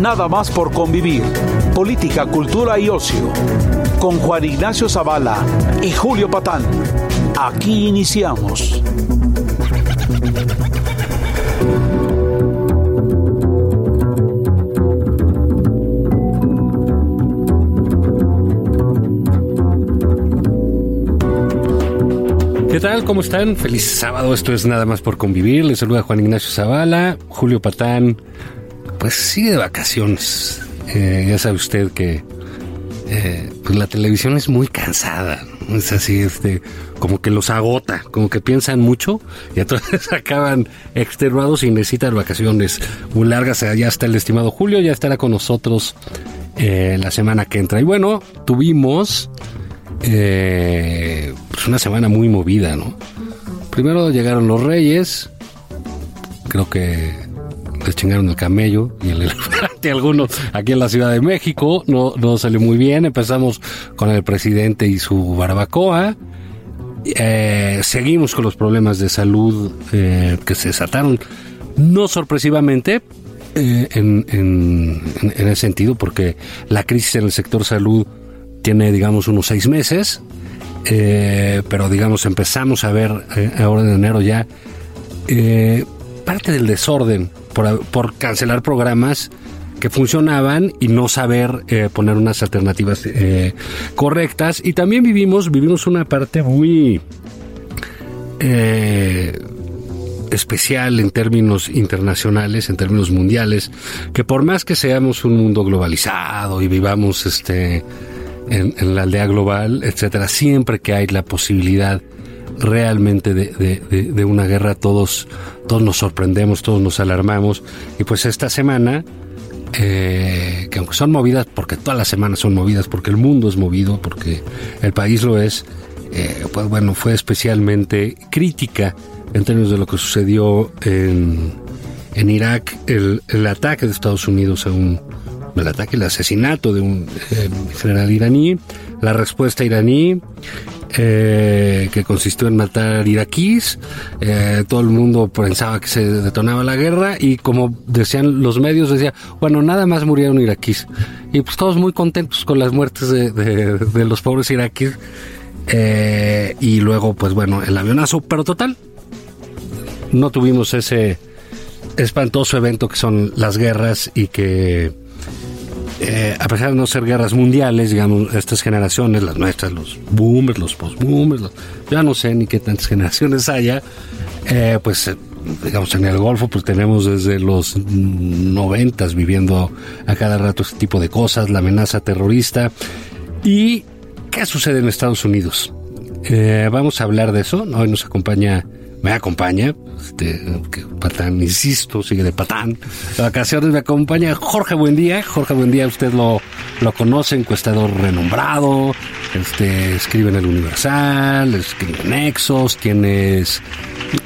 Nada más por convivir. Política, cultura y ocio. Con Juan Ignacio Zavala y Julio Patán. Aquí iniciamos. ¿Qué tal? ¿Cómo están? Feliz sábado. Esto es Nada más por convivir. Les saluda Juan Ignacio Zavala. Julio Patán, pues sigue de vacaciones. Eh, ya sabe usted que eh, pues la televisión es muy cansada. Es así, este, como que los agota, como que piensan mucho y entonces acaban extenuados y necesitan vacaciones muy largas. Ya está el estimado Julio, ya estará con nosotros eh, la semana que entra. Y bueno, tuvimos eh, pues una semana muy movida, ¿no? Primero llegaron los reyes, creo que les chingaron el camello y el elefante algunos aquí en la Ciudad de México, no, no salió muy bien, empezamos con el presidente y su barbacoa, eh, seguimos con los problemas de salud eh, que se desataron, no sorpresivamente, eh, en, en, en, ese sentido, porque la crisis en el sector salud tiene, digamos, unos seis meses, pero, digamos, empezamos a ver ahora en enero ya parte del desorden por, cancelar programas que funcionaban y no saber eh, poner unas alternativas eh, correctas. Y también vivimos, vivimos una parte muy eh, especial en términos internacionales, en términos mundiales, que por más que seamos un mundo globalizado y vivamos este en, en la aldea global, etcétera, siempre que hay la posibilidad realmente de, de, una guerra, todos, todos nos sorprendemos, todos nos alarmamos. Y pues esta semana, eh, que aunque son movidas, porque todas las semanas son movidas, porque el mundo es movido, porque el país lo es, eh, pues bueno, fue especialmente crítica en términos de lo que sucedió en, en Irak, el, el ataque de Estados Unidos a un el ataque, el asesinato de un eh, general iraní, la respuesta iraní, eh, que consistió en matar iraquíes, eh, todo el mundo pensaba que se detonaba la guerra y como decían los medios, decía, bueno, nada más murieron iraquíes. Y pues todos muy contentos con las muertes de, los pobres iraquíes. Eh, y luego, pues bueno, el avionazo, pero total, no tuvimos ese espantoso evento que son las guerras y que eh, a pesar de no ser guerras mundiales, digamos, estas generaciones, las nuestras, los boomers, los post-boomers, ya no sé ni qué tantas generaciones haya, eh, pues digamos en el Golfo pues tenemos desde los noventas viviendo a cada rato este tipo de cosas, la amenaza terrorista y qué sucede en Estados Unidos. Eh, vamos a hablar de eso, hoy nos acompaña me acompaña, este, Patán, insisto, sigue de Patán. De vacaciones me acompaña Jorge Buendía. Jorge Buendía, usted lo, lo conoce, encuestador renombrado, este, escribe en el Universal, escribe en Nexos, tienes,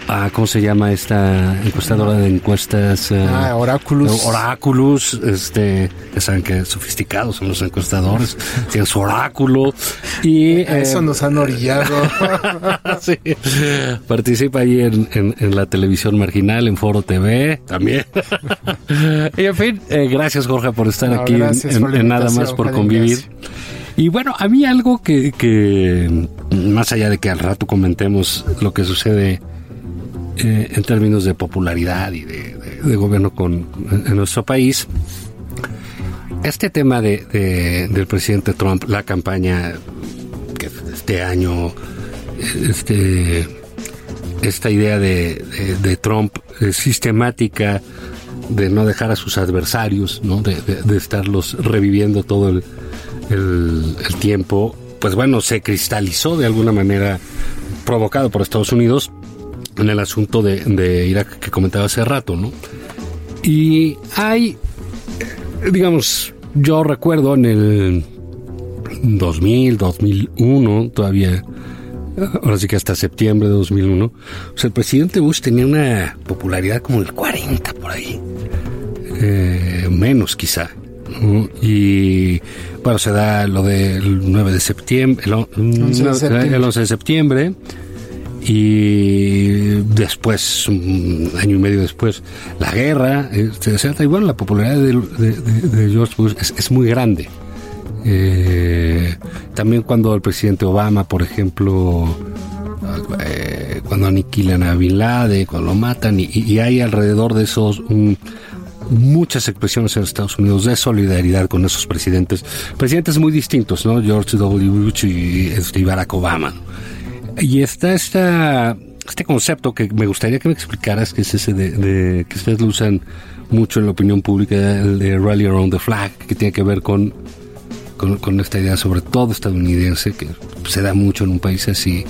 ah, ¿cómo se llama esta encuestadora de encuestas? Ah, Oráculos. Oráculos, este, ya saben que sofisticados son los encuestadores, tienen su oráculo y... Eso eh, nos han orillado. sí, participa ahí en, en, en, la televisión marginal, en Foro TV también. y en fin, eh, gracias Jorge por estar no, aquí en, en Nada más por convivir. Y bueno, a mí algo que, que, más allá de que al rato comentemos lo que sucede eh, en términos de popularidad y de, gobierno con, en nuestro país, este tema de, de, del presidente Trump, la campaña que este año, este esta idea de, de, Trump de sistemática de no dejar a sus adversarios, ¿no? de estarlos reviviendo todo el, el, tiempo, pues bueno, se cristalizó de alguna manera provocado por Estados Unidos en el asunto de, Irak que comentaba hace rato, ¿no? Y hay, digamos, yo recuerdo en el 2000, 2001, todavía, ahora sí que hasta septiembre de 2001, o sea, el presidente Bush tenía una popularidad como el 40 por ahí, eh, menos quizá. Y bueno, se da lo del 9 de septiembre, el, 11 de septiembre. el 11 de septiembre y después, un año y medio después, la guerra, este, y bueno, la popularidad de, George Bush es, muy grande. Eh, también cuando el presidente Obama, por ejemplo, eh, cuando aniquilan a Bin Laden, cuando lo matan, y, hay alrededor de esos muchas expresiones en Estados Unidos de solidaridad con esos presidentes, presidentes muy distintos, ¿no? George W. Bush y, este, Barack Obama. Y está esta, este concepto que me gustaría que me explicaras, que es ese de, que ustedes lo usan mucho en la opinión pública, el de Rally Around the Flag, que tiene que ver con, con, esta idea sobre todo estadounidense, que se da mucho en un país así,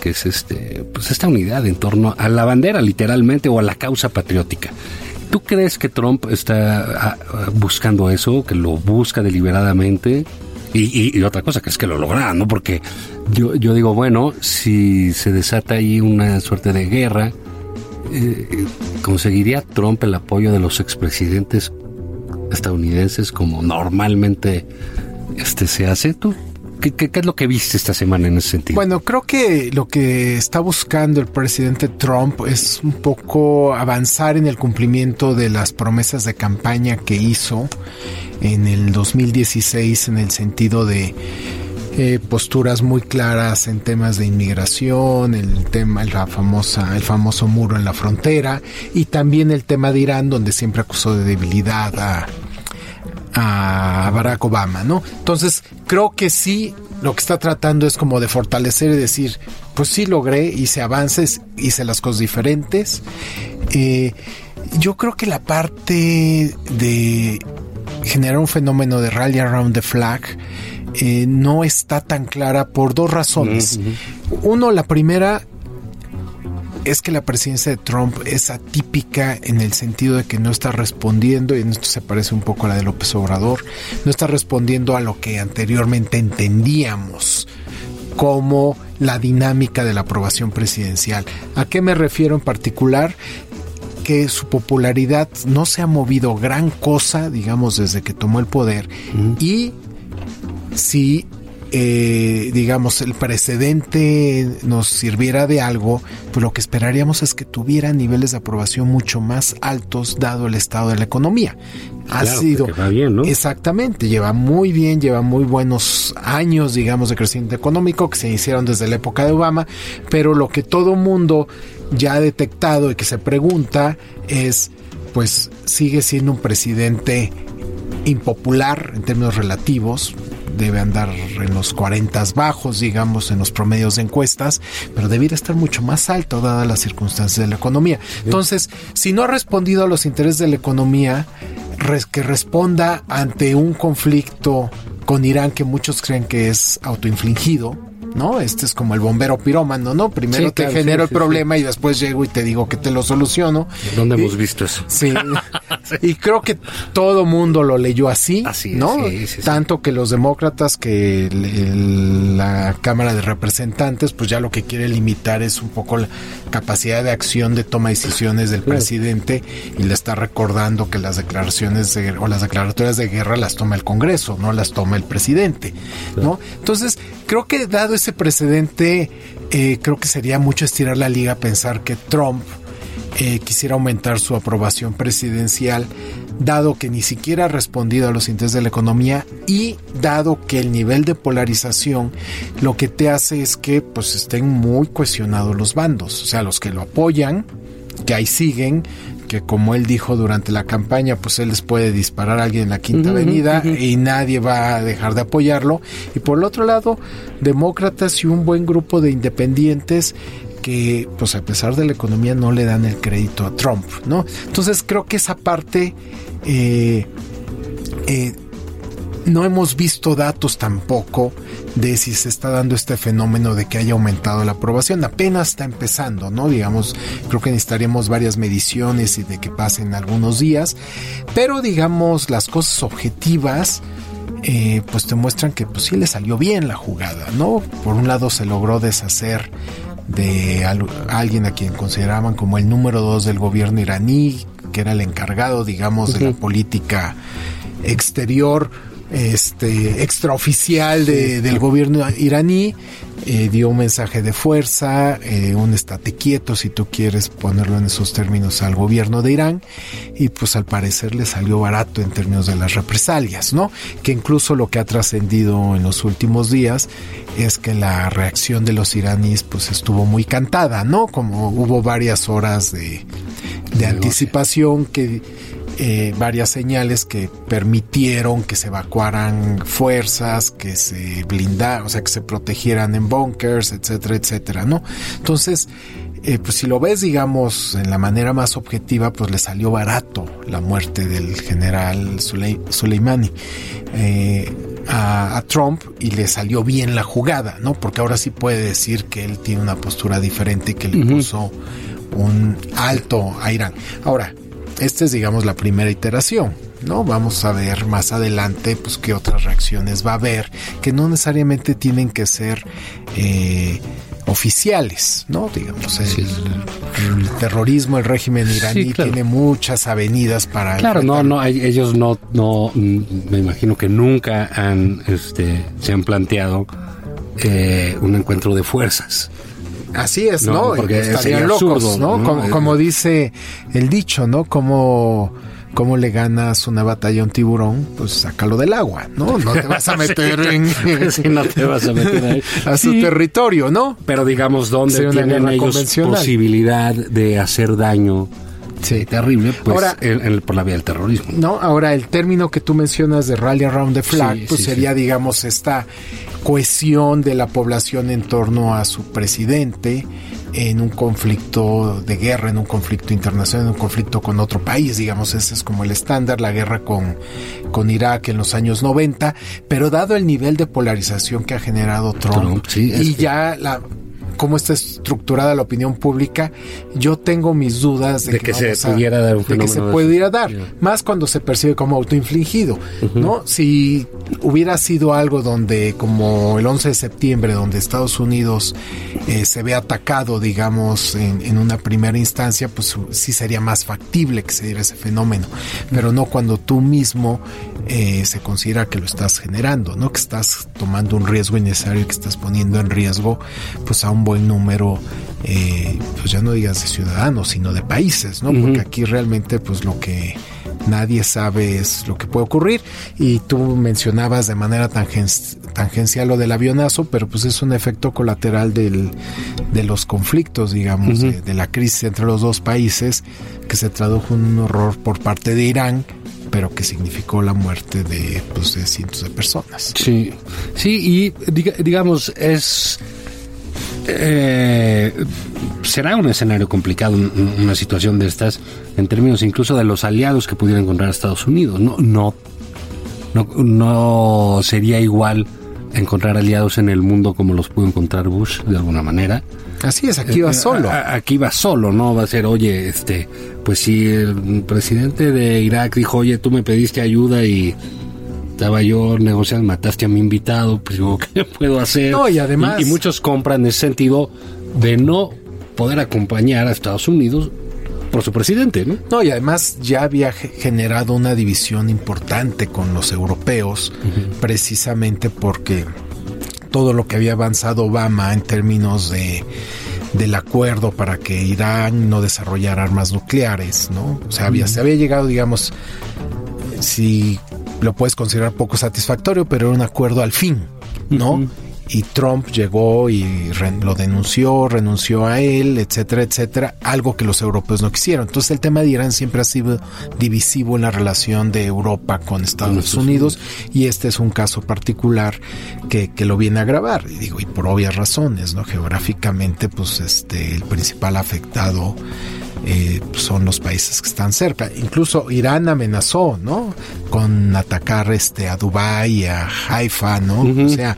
que es este, pues esta unidad en torno a la bandera, literalmente, o a la causa patriótica. ¿Tú crees que Trump está ah, buscando eso, que lo busca deliberadamente? Y, otra cosa, que es que lo logrará, ¿no? Porque yo, yo digo, bueno, si se desata ahí una suerte de guerra, eh, ¿conseguiría Trump el apoyo de los expresidentes estadounidenses como normalmente este se hace? ¿Tú ¿Qué, ¿Qué, es lo que viste esta semana en ese sentido? Bueno, creo que lo que está buscando el presidente Trump es un poco avanzar en el cumplimiento de las promesas de campaña que hizo en el 2016 en el sentido de eh, posturas muy claras en temas de inmigración, el tema, la famosa, el famoso muro en la frontera y también el tema de Irán, donde siempre acusó de debilidad a, a Barack Obama, ¿no? Entonces, creo que sí, lo que está tratando es como de fortalecer y decir, pues sí logré, hice avances, hice las cosas diferentes. Eh, yo creo que la parte de generar un fenómeno de rally around the flag eh, no está tan clara por dos razones. Uno, la primera es que la presidencia de Trump es atípica en el sentido de que no está respondiendo, y en esto se parece un poco a la de López Obrador, no está respondiendo a lo que anteriormente entendíamos como la dinámica de la aprobación presidencial. ¿A qué me refiero en particular? que su popularidad no se ha movido gran cosa, digamos, desde que tomó el poder. Y si eh, digamos, el precedente nos sirviera de algo, pues lo que esperaríamos es que tuviera niveles de aprobación mucho más altos dado el estado de la economía. Ha sido exactamente, lleva muy bien, lleva muy buenos años, digamos, de crecimiento económico que se iniciaron desde la época de Obama, pero lo que todo mundo ya ha detectado y que se pregunta es, pues sigue siendo un presidente impopular en términos relativos, debe andar en los 40 bajos, digamos, en los promedios de encuestas, pero debiera estar mucho más alto dadas las circunstancias de la economía. Entonces, si no ha respondido a los intereses de la economía, que responda ante un conflicto con Irán que muchos creen que es autoinfligido, ¿no? Este es como el bombero pirómano, ¿no? Primero te genero el problema y después llego y te digo que te lo soluciono. ¿Dónde hemos visto eso? Sí. y creo que todo mundo lo leyó así, así ¿no? Tanto que los demócratas que la Cámara de Representantes, pues ya lo que quiere limitar es un poco la capacidad de acción de toma de decisiones del presidente y le está recordando que las declaraciones o las declaratorias de guerra las toma el Congreso, no las toma el presidente, ¿no? Entonces, creo que dado ese precedente, eh, creo que sería mucho estirar la liga pensar que Trump eh, quisiera aumentar su aprobación presidencial, dado que ni siquiera ha respondido a los intereses de la economía y dado que el nivel de polarización lo que te hace es que pues estén muy cuestionados los bandos, o sea, los que lo apoyan, que ahí siguen, que como él dijo durante la campaña, pues él les puede disparar a alguien en la Quinta Avenida y nadie va a dejar de apoyarlo. Y por el otro lado, demócratas y un buen grupo de independientes que, pues a pesar de la economía, no le dan el crédito a Trump, ¿no? Entonces creo que esa parte... Eh, eh, no hemos visto datos tampoco de si se está dando este fenómeno de que haya aumentado la aprobación. Apenas está empezando, ¿no? Digamos, creo que necesitaríamos varias mediciones y de que pasen algunos días. Pero digamos, las cosas objetivas, eh, pues te muestran que pues sí le salió bien la jugada, ¿no? Por un lado se logró deshacer de alguien a quien consideraban como el número dos del gobierno iraní, que era el encargado, digamos, de la política exterior este extraoficial de, del gobierno iraní eh, dio un mensaje de fuerza, eh, un estate quieto si tú quieres ponerlo en esos términos al gobierno de Irán y pues al parecer le salió barato en términos de las represalias, ¿no? Que incluso lo que ha trascendido en los últimos días es que la reacción de los iraníes pues estuvo muy cantada, ¿no? Como hubo varias horas de, de anticipación que eh, varias señales que permitieron que se evacuaran fuerzas, que se blindaran, o sea, que se protegieran en bunkers, etcétera, etcétera, ¿no? Entonces, eh, pues si lo ves, digamos, en la manera más objetiva, pues le salió barato la muerte del general Soleimani eh, a, Trump y le salió bien la jugada, ¿no? Porque ahora sí puede decir que él tiene una postura diferente y que le puso un alto a Irán. Ahora, esta es, digamos, la primera iteración. ¿no? Vamos a ver más adelante pues qué otras reacciones va a haber que no necesariamente tienen que ser eh, oficiales, ¿no? Digamos, el, terrorismo, el régimen iraní tiene muchas avenidas para... Claro, no, no, ellos no, no, mm, me imagino que nunca han, este, se han planteado eh, un encuentro de fuerzas. Así es, ¿no? Porque estarían locos, ¿no? Como, dice el dicho, ¿no? Como cómo le ganas una batalla a un tiburón, pues sácalo del agua, ¿no? No te vas a meter en no te vas a meter a su territorio, ¿no? Pero digamos dónde tienen ellos posibilidad de hacer daño Sí, terrible, pues ahora, por la vía del terrorismo. No, ahora el término que tú mencionas de rally around the flag, pues sería, digamos, esta cohesión de la población en torno a su presidente en un conflicto de guerra, en un conflicto internacional, en un conflicto con otro país, digamos, ese es como el estándar, la guerra con, con Irak en los años 90, pero dado el nivel de polarización que ha generado Trump, y ya la cómo está estructurada la opinión pública, yo tengo mis dudas de, que, se pudiera dar un de que se pudiera dar, más cuando se percibe como autoinfligido, ¿no? Si hubiera sido algo donde, como el 11 de septiembre, donde Estados Unidos eh, se ve atacado, digamos, en, una primera instancia, pues sí sería más factible que se diera ese fenómeno, pero no cuando tú mismo eh, se considera que lo estás generando, ¿no? Que estás tomando un riesgo innecesario, que estás poniendo en riesgo, pues a un buen número, eh, pues ya no digas de ciudadanos, sino de países, ¿no? Porque aquí realmente, pues lo que nadie sabe es lo que puede ocurrir. Y tú mencionabas de manera tangencial lo del avionazo, pero pues es un efecto colateral del, de los conflictos, digamos, de, la crisis entre los dos países, que se tradujo en un horror por parte de Irán pero que significó la muerte de, pues, de cientos de personas. Sí, sí, y digamos, es eh, será un escenario complicado, una situación de estas, en términos incluso de los aliados que pudiera encontrar Estados Unidos. No, no, no, sería igual encontrar aliados en el mundo como los pudo encontrar Bush de alguna manera. Así es, aquí va eh, solo. aquí va solo, ¿no? Va a ser, oye, este, pues si el presidente de Irak dijo, oye, tú me pediste ayuda y estaba yo negociando, mataste a mi invitado, pues yo, ¿qué puedo hacer? No, y además... Y, muchos compran en ese sentido de no poder acompañar a Estados Unidos por su presidente, ¿no? No, y además ya había generado una división importante con los europeos, precisamente porque todo lo que había avanzado Obama en términos de del acuerdo para que Irán no desarrollara armas nucleares, ¿no? O sea, había, se había llegado, digamos, si lo puedes considerar poco satisfactorio, pero era un acuerdo al fin, ¿no? Y Trump llegó y lo denunció, renunció a él, etcétera, etcétera, algo que los europeos no quisieron. Entonces el tema de Irán siempre ha sido divisivo en la relación de Europa con Estados Unidos y este es un caso particular que, que lo viene a agravar, y digo, y por obvias razones, ¿no? Geográficamente, pues este, el principal afectado eh, son los países que están cerca. Incluso Irán amenazó, ¿no? Con atacar este a Dubái, a Haifa, ¿no? O sea,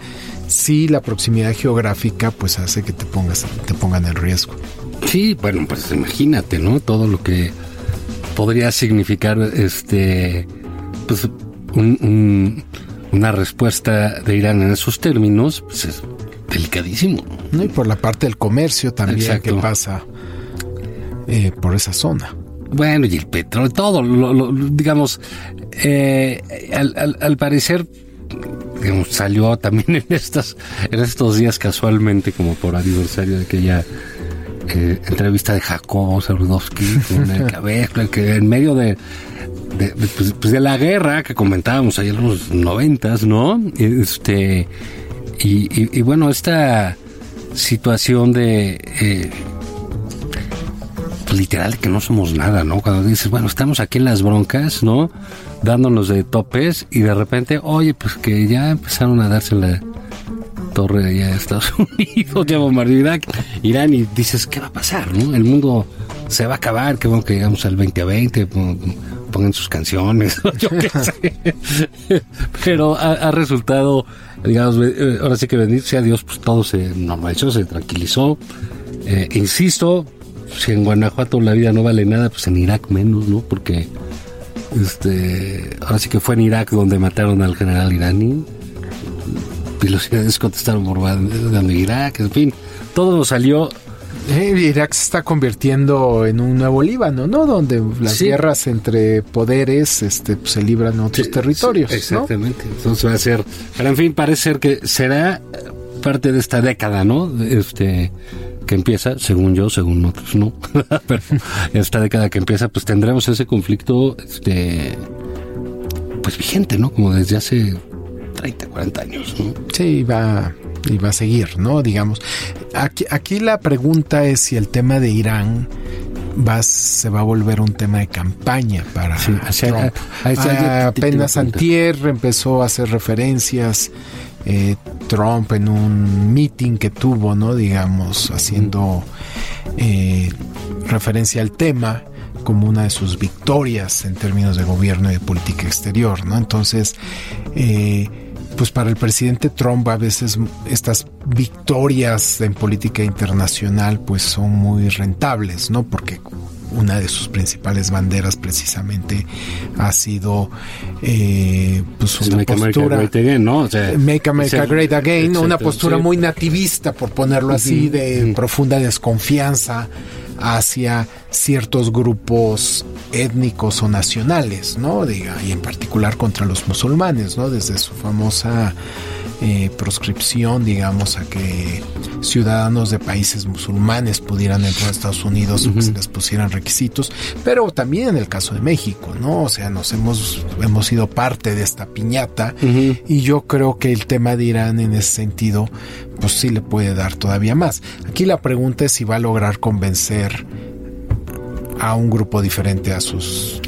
sí la proximidad geográfica pues hace que te pongas te pongan en riesgo. Sí, bueno, pues imagínate, ¿no? Todo lo que podría significar este pues una respuesta de Irán en esos términos, pues es delicadísimo. ¿no? Y por la parte del comercio también que pasa eh, por esa zona. Bueno, y el petróleo, todo, lo, digamos, eh, al, parecer, digamos, salió también en estas, en estos días casualmente, como por aniversario de aquella eh, entrevista de Jacobo Sarudowski con el que en medio de, pues, pues, de, la guerra que comentábamos ayer en los noventas, ¿no? Este, y, y, bueno, esta situación de eh, literal que no somos nada, ¿no? Cuando dices, bueno, estamos aquí en las broncas, ¿no? Dándonos de topes y de repente, oye, pues que ya empezaron a darse la torre allá de Estados Unidos, ya bombardeó Irak, Irán y dices, ¿qué va a pasar, no? El mundo se va a acabar, qué bueno que llegamos al 2020, pongan sus canciones, yo qué sé. Pero ha, resultado, digamos, eh, ahora sí que bendito sea Dios, pues todo se normalizó, se tranquilizó. Eh, insisto, si en Guanajuato la vida no vale nada, pues en Irak menos, ¿no? Porque este, ahora sí que fue en Irak donde mataron al general iraní. Y los iraníes contestaron por dando Irak, en fin, todo nos salió eh, Irak se está convirtiendo en un nuevo Líbano, ¿no? Donde las guerras entre poderes este, pues, se libran en otros territorios. exactamente. Entonces va a ser. Pero en fin, parece ser que será parte de esta década, ¿no? Este que empieza, según yo, según otros no, pero esta década que empieza, pues tendremos ese conflicto, este, pues vigente, ¿no? Como desde hace 30, 40 años, ¿no? Sí, va, y va a seguir, ¿no? Digamos, aquí, aquí la pregunta es si el tema de Irán va, se va a volver un tema de campaña para Trump. apenas Antier empezó a hacer referencias eh, Trump en un meeting que tuvo, ¿no? Digamos, haciendo eh, referencia al tema como una de sus victorias en términos de gobierno y de política exterior, ¿no? Entonces, eh, pues para el presidente Trump a veces estas victorias en política internacional pues son muy rentables, ¿no? Porque una de sus principales banderas precisamente ha sido eh, pues una postura America Great Again, ¿no? Make America Great Again, una postura muy nativista, por ponerlo así, de profunda desconfianza hacia ciertos grupos étnicos o nacionales, ¿no? Diga, y en particular contra los musulmanes, ¿no? Desde su famosa eh, proscripción, digamos, a que ciudadanos de países musulmanes pudieran entrar a Estados Unidos o que se les pusieran requisitos, pero también en el caso de México, ¿no? O sea, nos hemos, hemos sido parte de esta piñata y yo creo que el tema de Irán en ese sentido, pues sí le puede dar todavía más. Aquí la pregunta es si va a lograr convencer a un grupo diferente a sus,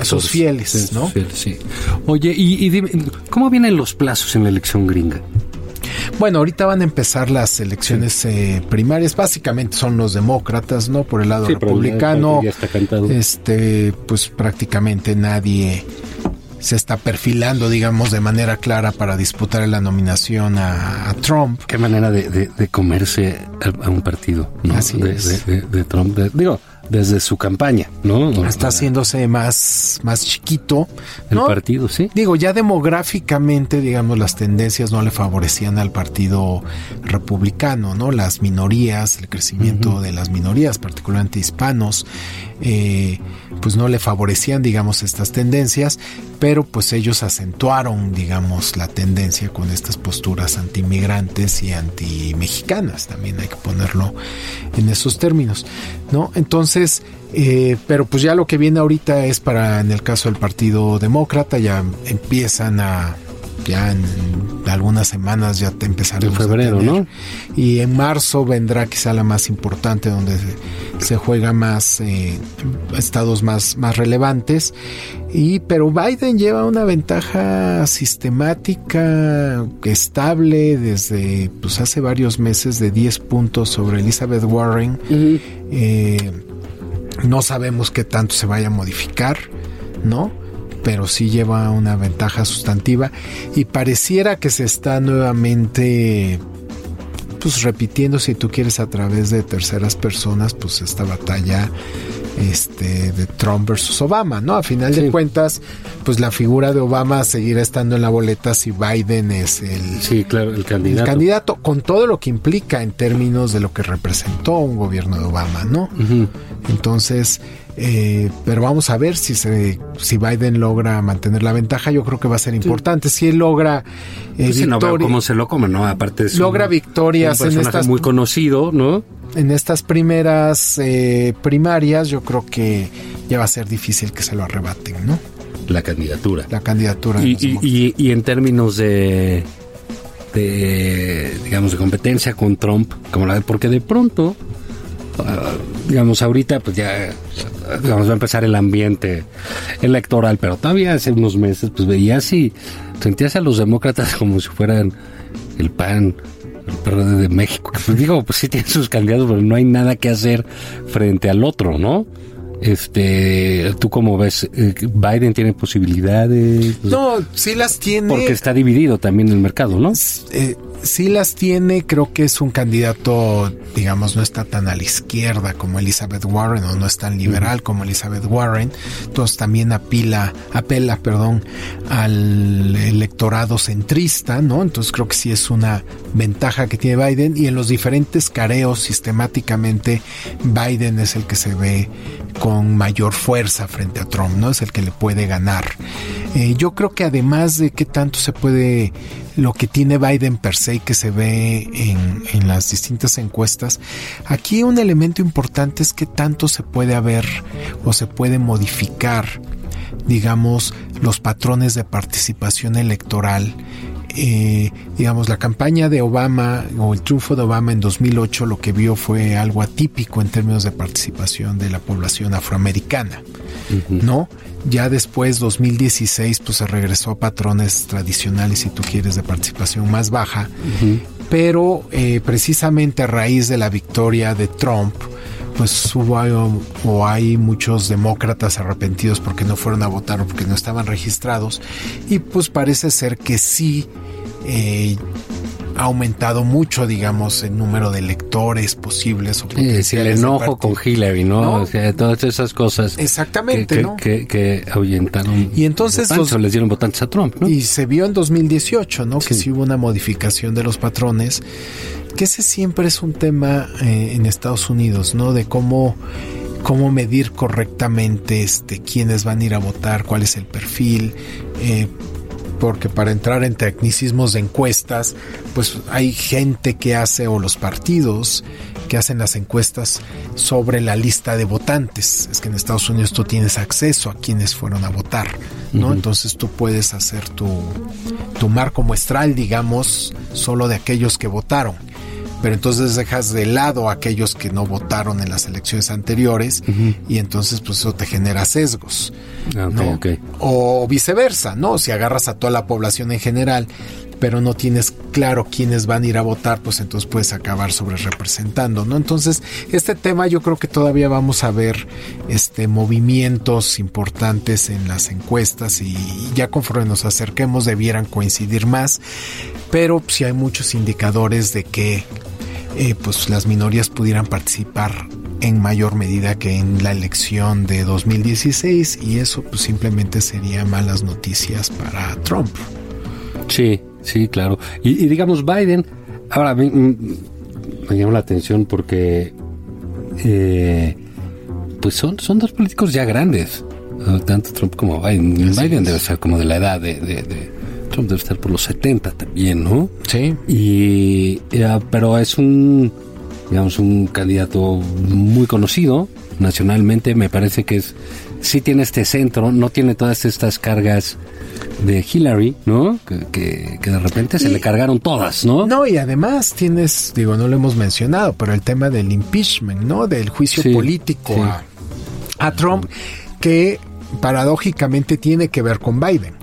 a sus, fieles, ¿no? sí. Oye, y, dime, ¿cómo vienen los plazos en la elección gringa? Bueno, ahorita van a empezar las elecciones eh, primarias. Básicamente son los demócratas, ¿no? Por el lado republicano. Ya está cantado. Este, pues prácticamente nadie se está perfilando, digamos, de manera clara para disputar la nominación a, Trump. Qué manera de, comerse a, un partido, ¿no? Así de, es. de, Trump. digo, desde su campaña, ¿no? Está haciéndose más, más chiquito. El partido, sí. Digo, ya demográficamente, digamos, las tendencias no le favorecían al partido republicano, ¿no? Las minorías, el crecimiento de las minorías, particularmente hispanos, eh, pues no le favorecían, digamos, estas tendencias, pero pues ellos acentuaron, digamos, la tendencia con estas posturas antimigrantes y antimexicanas, también hay que ponerlo en esos términos, ¿no? Entonces, eh, pero pues ya lo que viene ahorita es para, en el caso del Partido Demócrata, ya empiezan a ya en algunas semanas ya te empezaremos en febrero, ¿no? Y en marzo vendrá quizá la más importante donde se, juega más eh, estados más, más relevantes. Y pero Biden lleva una ventaja sistemática estable desde pues hace varios meses de 10 puntos sobre Elizabeth Warren. No sabemos qué tanto se vaya a modificar, ¿no? Pero sí lleva una ventaja sustantiva y pareciera que se está nuevamente pues repitiendo si tú quieres a través de terceras personas pues esta batalla este de Trump versus Obama, ¿no? A final de cuentas, pues la figura de Obama seguirá estando en la boleta si Biden es el Sí, claro, el candidato. el candidato con todo lo que implica en términos de lo que representó un gobierno de Obama, ¿no? Entonces, eh, pero vamos a ver si se, si Biden logra mantener la ventaja. Yo creo que va a ser importante. Si él logra eh, Pues no veo cómo se lo come, ¿no? Aparte es Logra un- victorias un en estas- muy conocido, ¿no? en estas primeras eh, primarias, yo creo que ya va a ser difícil que se lo arrebaten, ¿no? La candidatura. La candidatura. de Y, y, y- y en términos de, de, digamos, de competencia con Trump, como la de, porque de pronto, ah, digamos, ahorita, pues ya, digamos, va a empezar el ambiente electoral, pero todavía hace unos meses, pues veías y sentías a los demócratas como si fueran el PAN, el PRD de México. Pues digo, pues sí tienen sus candidatos, pero no hay nada que hacer frente al otro, ¿no? Este, ¿tú cómo ves? Eh, ¿Biden tiene posibilidades? No, sí las tiene. Porque está dividido también el mercado, ¿no? eh, sí las tiene, creo que es un candidato, digamos, no está tan a la izquierda como Elizabeth Warren o no es tan liberal como Elizabeth Warren, entonces también apila, apela, perdón, al electorado centrista, ¿no? Entonces creo que sí es una ventaja que tiene Biden y en los diferentes careos sistemáticamente Biden es el que se ve con mayor fuerza frente a Trump, ¿no? Es el que le puede ganar. Eh, yo creo que además de qué tanto se puede, lo que tiene Biden per se y que se ve en, las distintas encuestas, aquí un elemento importante es qué tanto se puede haber o se puede modificar, digamos, los patrones de participación electoral eh, digamos, la campaña de Obama o el triunfo de Obama en 2008 lo que vio fue algo atípico en términos de participación de la población afroamericana, ¿no? Ya después, 2016, pues se regresó a patrones tradicionales, si tú quieres, de participación más baja, pero eh, precisamente a raíz de la victoria de Trump, pues hubo o, hay muchos demócratas arrepentidos porque no fueron a votar o porque no estaban registrados y pues parece ser que sí eh, ha aumentado mucho, digamos, el número de electores posibles o Sí, sí, el enojo con. Hillary, ¿no? ¿No? O sea, todas esas cosas. Exactamente, que, ¿no? que, que ahuyentaron. Y entonces votantes, los- les dieron votantes a Trump, ¿no? Y se vio en 2018, ¿no? Que sí hubo una modificación de los patrones, que ese siempre es un tema eh, en Estados Unidos, ¿no? De cómo cómo medir correctamente este quiénes van a ir a votar, cuál es el perfil, eh, porque para entrar en tecnicismos de encuestas, pues hay gente que hace o los partidos que hacen las encuestas sobre la lista de votantes. Es que en Estados Unidos tú tienes acceso a quienes fueron a votar, ¿no? Entonces tú puedes hacer tu, tu marco muestral, digamos, solo de aquellos que votaron. Pero entonces dejas de lado a aquellos que no votaron en las elecciones anteriores y entonces pues eso te genera sesgos. Ah. O viceversa, ¿no? Si agarras a toda la población en general, pero no tienes claro quiénes van a ir a votar, pues entonces puedes acabar sobre representando, ¿no? Entonces, este tema yo creo que todavía vamos a ver este movimientos importantes en las encuestas y ya conforme nos acerquemos debieran coincidir más, pero si hay muchos indicadores de que eh, pues las minorías pudieran participar en mayor medida que en la elección de 2016 y eso pues simplemente sería malas noticias para Trump. Sí, sí, claro. Y, y digamos, Biden, ahora me, mm, me llama la atención porque, eh, pues son, son dos políticos ya grandes, tanto Trump como Biden. Así Biden es. debe ser como de la edad de, de- de- Trump debe estar por los 70 también, ¿no? Sí. Y, ya, pero es un, digamos, un candidato muy conocido nacionalmente. Me parece que es, sí tiene este centro, no tiene todas estas cargas de Hillary, ¿no? Que, que, que de repente se le cargaron todas, ¿no? No, y además tienes, digo, no lo hemos mencionado, pero el tema del impeachment, ¿no? Del juicio Sí, político sí. A, a Trump, que paradójicamente tiene que ver con Biden.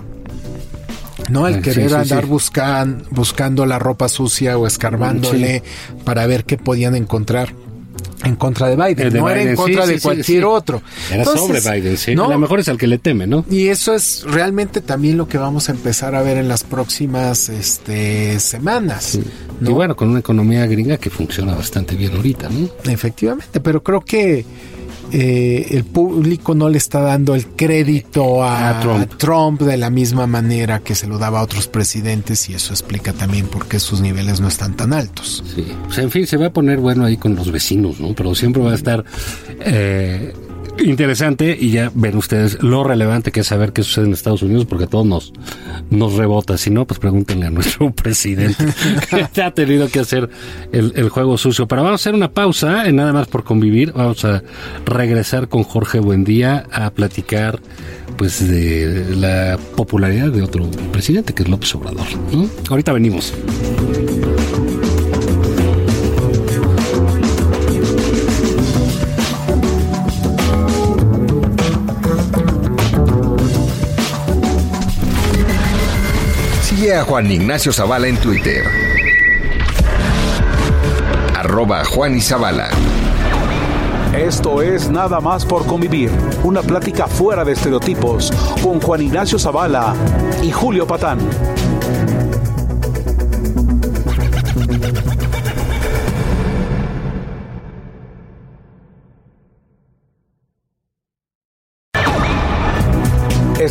No, el Ah, sí, querer sí, andar sí. buscan, buscando la ropa sucia o escarbándole para ver qué podían encontrar en contra de Biden, de no era en contra sí, de sí, cualquier sí. otro. Era Entonces, sobre Biden, sí. ¿no? A lo mejor es al que le teme, ¿no? Y eso es realmente también lo que vamos a empezar a ver en las próximas este, semanas. ¿no? Y bueno, con una economía gringa que funciona bastante bien ahorita, ¿no? Efectivamente, pero creo que eh, el público no le está dando el crédito a, A Trump. a Trump de la misma manera que se lo daba a otros presidentes y eso explica también por qué sus niveles no están tan altos. Sí. Sea, en fin, se va a poner bueno ahí con los vecinos, ¿no? Pero siempre va a estar eh, interesante y ya ven ustedes lo relevante que es saber qué sucede en Estados Unidos porque todo nos, nos rebota. Si no, pues pregúntenle a nuestro presidente que ha tenido que hacer el, el juego sucio. Pero vamos a hacer una pausa en nada más por convivir. Vamos a regresar con Jorge Buendía a platicar pues de la popularidad de otro presidente que es López Obrador. Ahorita venimos. Juan Ignacio Zavala en Twitter. Arroba Juan. Esto es Nada más por convivir, una plática fuera de estereotipos con Juan Ignacio Zavala y Julio Patán.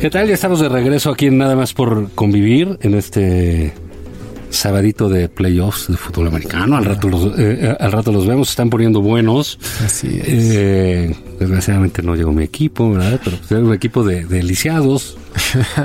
¿Qué tal? Ya estamos de regreso aquí en Nada más por convivir en este sabadito de playoffs de fútbol americano. Al rato los, eh, eh, al rato los vemos, se están poniendo buenos. Así es. Eh, desgraciadamente no llegó mi equipo, ¿verdad? Pero pues, era un equipo de, de lisiados,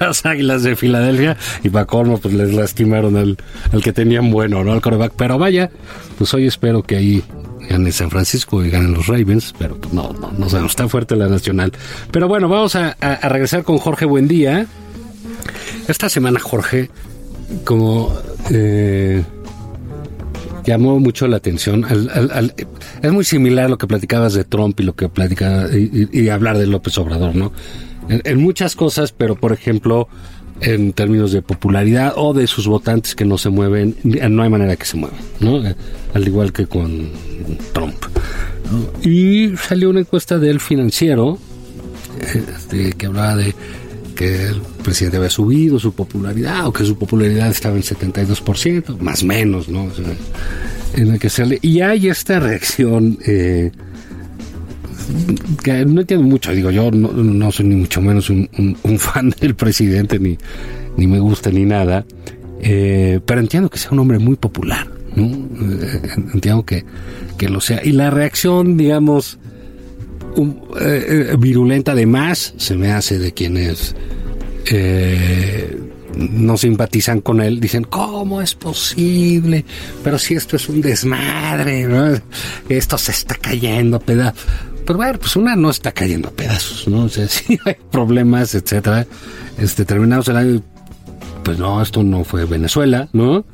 las águilas de Filadelfia, y para colmo, pues les lastimaron al, al que tenían bueno, ¿no? Al coreback. Pero vaya, pues hoy espero que ahí gane San Francisco y ganen los Ravens, pero pues no, no, no sabemos, está fuerte la nacional. Pero bueno, vamos a, regresar con Jorge Buendía. Esta semana, Jorge, como eh, llamó mucho la atención, al- es muy similar a lo que platicabas de Trump y lo que platicaba y, hablar de López Obrador, ¿no? En muchas cosas, pero por ejemplo, en términos de popularidad o de sus votantes que no se mueven, no hay manera que se muevan, ¿no? Al igual que con Trump. Y salió una encuesta del financiero este, que hablaba de que el presidente había subido su popularidad o que su popularidad estaba en 72%, más o menos, ¿no? En el que sale. Y hay esta reacción eh, que no entiendo mucho. Digo, yo no, no soy ni mucho menos un, fan del presidente, ni, ni me gusta ni nada, eh, pero entiendo que sea un hombre muy popular, ¿no? Eh, entiendo que, que lo sea. Y la reacción, digamos, un- eh, eh, virulenta además se me hace de quienes no simpatizan con él dicen cómo es posible pero si esto es un desmadre esto se está cayendo a pedazos pero bueno pues una no está cayendo a pedazos no o sea sí hay problemas etcétera este terminamos el año pues no esto no fue Venezuela no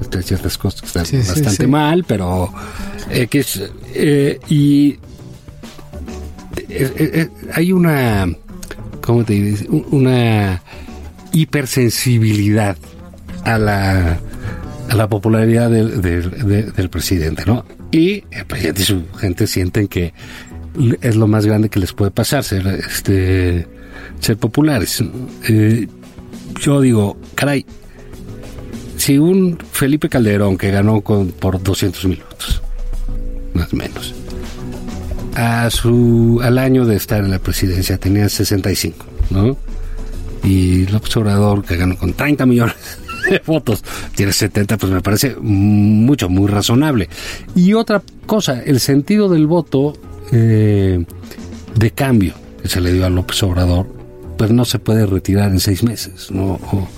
Este, hay ciertas cosas que están Sí, bastante sí. mal pero X eh, y eh, eh, hay una, ¿cómo te? Un- Una hipersensibilidad a la, a la popularidad del, del- de- del presidente, ¿no? Y el presidente y su gente sienten que es lo más grande que les puede pasar, ser, este, ser populares. Eh, yo digo, caray, si un Felipe Calderón que ganó con, por 200 mil votos, más o menos, a su al año de estar en la presidencia tenía 65, ¿no? Y López Obrador, que ganó con 30 millones de votos, tiene 70, pues me parece mucho, muy razonable. Y otra cosa, el sentido del voto eh, de cambio que se le dio a López Obrador, pues no se puede retirar en seis meses, ¿no? O,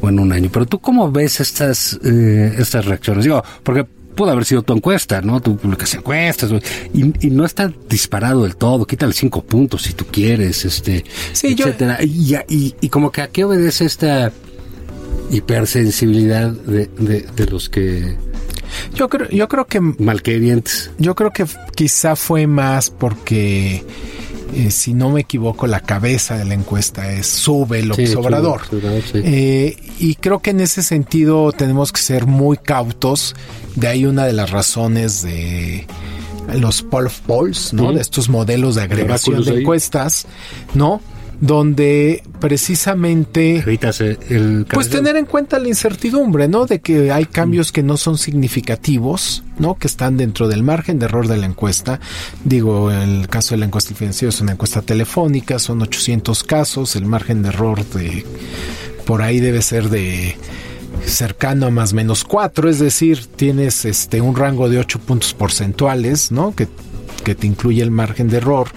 o en un año. Pero tú cómo ves estas, eh, estas reacciones? Digo, porque pudo haber sido tu encuesta, ¿no? Tú publicas encuestas y, y, no está disparado del todo. Quítale cinco puntos si tú quieres, este, etcétera. Y, y, como que a qué obedece esta hipersensibilidad de, de, los que yo creo, yo creo que malquerientes. Yo creo que quizá fue más porque eh, si no me equivoco, la cabeza de la encuesta es sube el observador. Eh, y creo que en ese sentido tenemos que ser muy cautos. De ahí una de las razones de los poll polls, ¿no? De estos modelos de agregación de encuestas, ¿no? Donde precisamente pues tener en cuenta la incertidumbre, ¿no? De que hay cambios que no son significativos, ¿no? Que están dentro del margen de error de la encuesta. Digo, el caso de la encuesta financiera es una encuesta telefónica, son 800 casos, el margen de error de por ahí debe ser de cercano a más menos 4, es decir, tienes este un rango de 8 puntos porcentuales, ¿no? Que que te incluye el margen de error,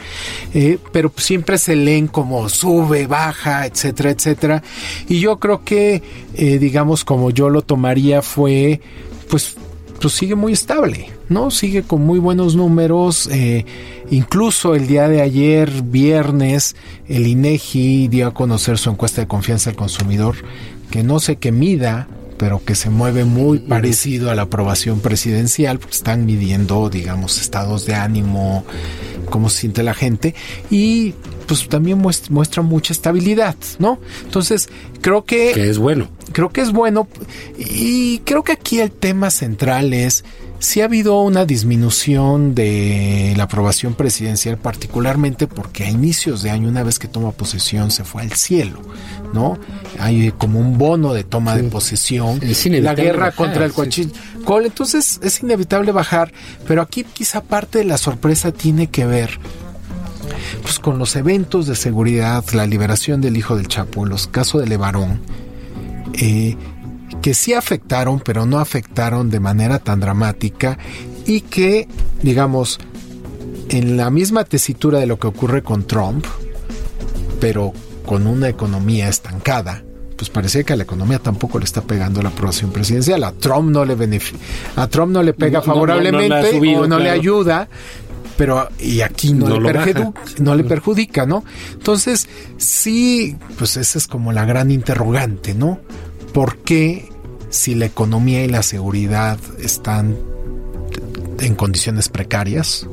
eh, pero siempre se leen como sube, baja, etcétera, etcétera. Y yo creo que, eh, digamos, como yo lo tomaría fue, pues, pues sigue muy estable, ¿no? Sigue con muy buenos números. Eh, incluso el día de ayer, viernes, el INEGI dio a conocer su encuesta de confianza del consumidor, que no sé qué mida, pero que se mueve muy parecido a la aprobación presidencial, porque están midiendo, digamos, estados de ánimo, cómo se siente la gente, y pues también muestra, mucha estabilidad, ¿no? Entonces, creo que... Que es bueno. Creo que es bueno, y creo que aquí el tema central es si ha habido una disminución de la aprobación presidencial, particularmente porque a inicios de año, una vez que toma posesión, se fue al cielo, ¿no? Hay como un bono de toma de posesión, la guerra contra el coachín. Entonces es inevitable bajar, pero aquí quizá parte de la sorpresa tiene que ver pues con los eventos de seguridad, la liberación del hijo del Chapo, los casos de Levarón, eh, que sí afectaron, pero no afectaron de manera tan dramática y que, digamos, en la misma tesitura de lo que ocurre con Trump, pero con una economía estancada, pues parecía que a la economía tampoco le está pegando la aprobación presidencial. A Trump no le a Trump no le pega favorablemente o no le ayuda, pero y aquí no, le, perjudica, no le perjudica, ¿no? Entonces, sí, pues esa es como la gran interrogante, ¿no? ¿Por qué si la economía y la seguridad están en condiciones precarias?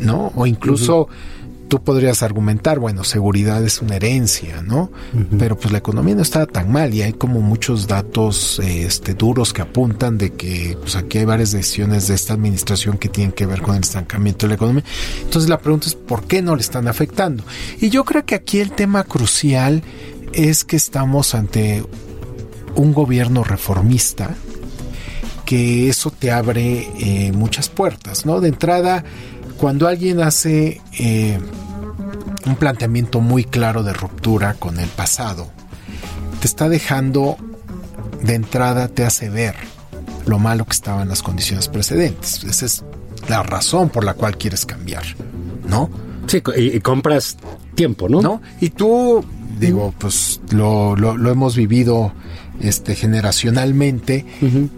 ¿No? O incluso tú podrías argumentar, bueno, seguridad es una herencia, ¿no? Pero pues la economía no está tan mal y hay como muchos datos este, duros que apuntan de que pues aquí hay varias decisiones de esta administración que tienen que ver con el estancamiento de la economía. Entonces la pregunta es, ¿por qué no le están afectando? Y yo creo que aquí el tema crucial es que estamos ante un gobierno reformista, que eso te abre eh, muchas puertas, ¿no? De entrada, cuando alguien hace eh, un planteamiento muy claro de ruptura con el pasado, te está dejando, de entrada te hace ver lo malo que estaban las condiciones precedentes. Esa es la razón por la cual quieres cambiar, ¿no? Sí, y, compras tiempo, ¿no? ¿no? Y tú, digo, pues lo, lo, hemos vivido este generacionalmente,